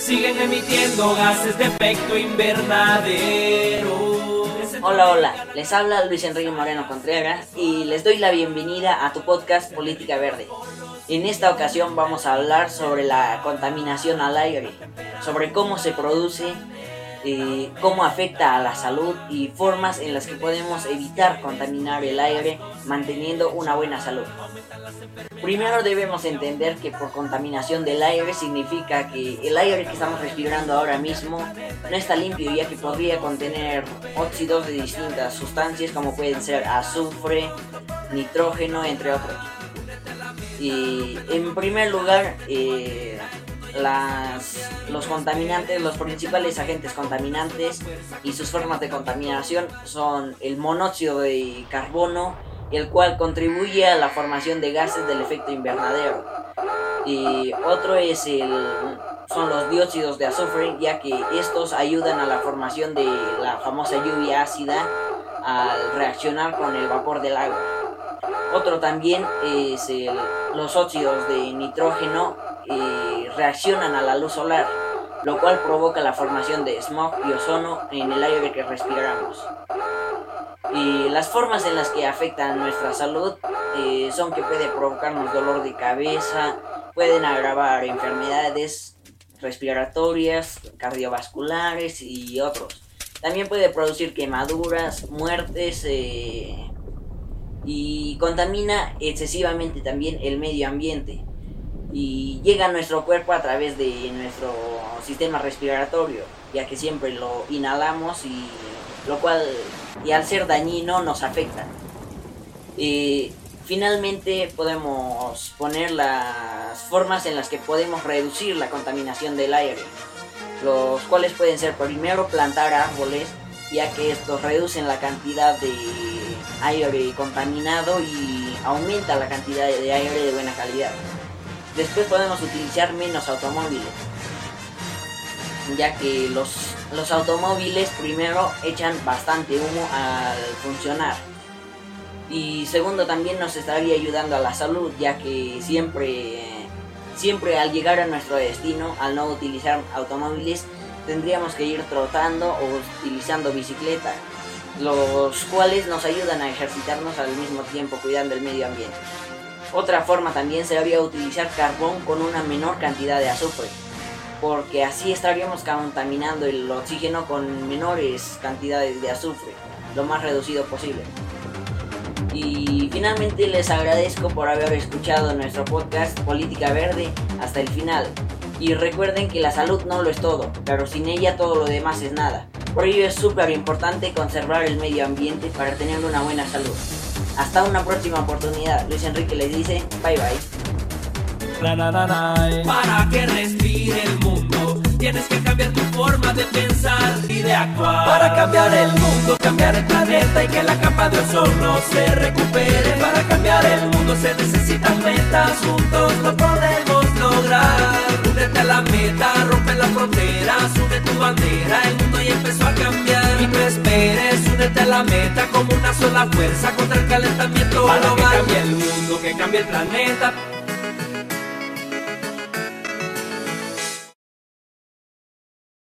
siguen emitiendo gases de efecto invernadero. Hola, hola, les habla Luis Enrique Moreno Contreras y les doy la bienvenida a tu podcast Política Verde. En esta ocasión vamos a hablar sobre la contaminación al aire, sobre cómo se produce, eh, cómo afecta a la salud y formas en las que podemos evitar contaminar el aire manteniendo una buena salud. Primero debemos entender que por contaminación del aire significa que el aire que estamos respirando ahora mismo no está limpio ya que podría contener óxidos de distintas sustancias como pueden ser azufre, nitrógeno, entre otros. Y en primer lugar, eh, las, los contaminantes, los principales agentes contaminantes y sus formas de contaminación son el monóxido de carbono, el cual contribuye a la formación de gases del efecto invernadero. Y otro es el, son los dióxidos de azufre, ya que estos ayudan a la formación de la famosa lluvia ácida al reaccionar con el vapor del agua. Otro también es los óxidos de nitrógeno reaccionan a la luz solar, lo cual provoca la formación de smog y ozono en el aire que respiramos. Y las formas en las que afectan nuestra salud eh, son que puede provocarnos dolor de cabeza, pueden agravar enfermedades respiratorias, cardiovasculares y otros. También puede producir quemaduras, muertes eh, y contamina excesivamente también el medio ambiente y llega a nuestro cuerpo a través de nuestro sistema respiratorio, ya que siempre lo inhalamos y lo cual y al ser dañino nos afecta. Y finalmente podemos poner las formas en las que podemos reducir la contaminación del aire, los cuales pueden ser primero plantar árboles, ya que estos reducen la cantidad de aire contaminado y aumenta la cantidad de aire de buena calidad. Después podemos utilizar menos automóviles, ya que los, los automóviles primero echan bastante humo al funcionar. Y segundo también nos estaría ayudando a la salud, ya que siempre, siempre al llegar a nuestro destino, al no utilizar automóviles, tendríamos que ir trotando o utilizando bicicleta, los cuales nos ayudan a ejercitarnos al mismo tiempo cuidando el medio ambiente. Otra forma también sería utilizar carbón con una menor cantidad de azufre, porque así estaríamos contaminando el oxígeno con menores cantidades de azufre, lo más reducido posible. Y finalmente les agradezco por haber escuchado nuestro podcast Política Verde hasta el final. Y recuerden que la salud no lo es todo, pero sin ella todo lo demás es nada. Por ello es súper importante conservar el medio ambiente para tener una buena salud. Hasta una próxima oportunidad. Luis Enrique les dice bye bye. Para que respire el mundo, tienes que cambiar tu forma de pensar y de actuar. Para cambiar el mundo, cambiar el planeta y que la capa de ozono se recupere. Para cambiar el mundo se necesitan metas, juntos sola fuerza contra el calentamiento global. Cambie el mundo, que cambie el planeta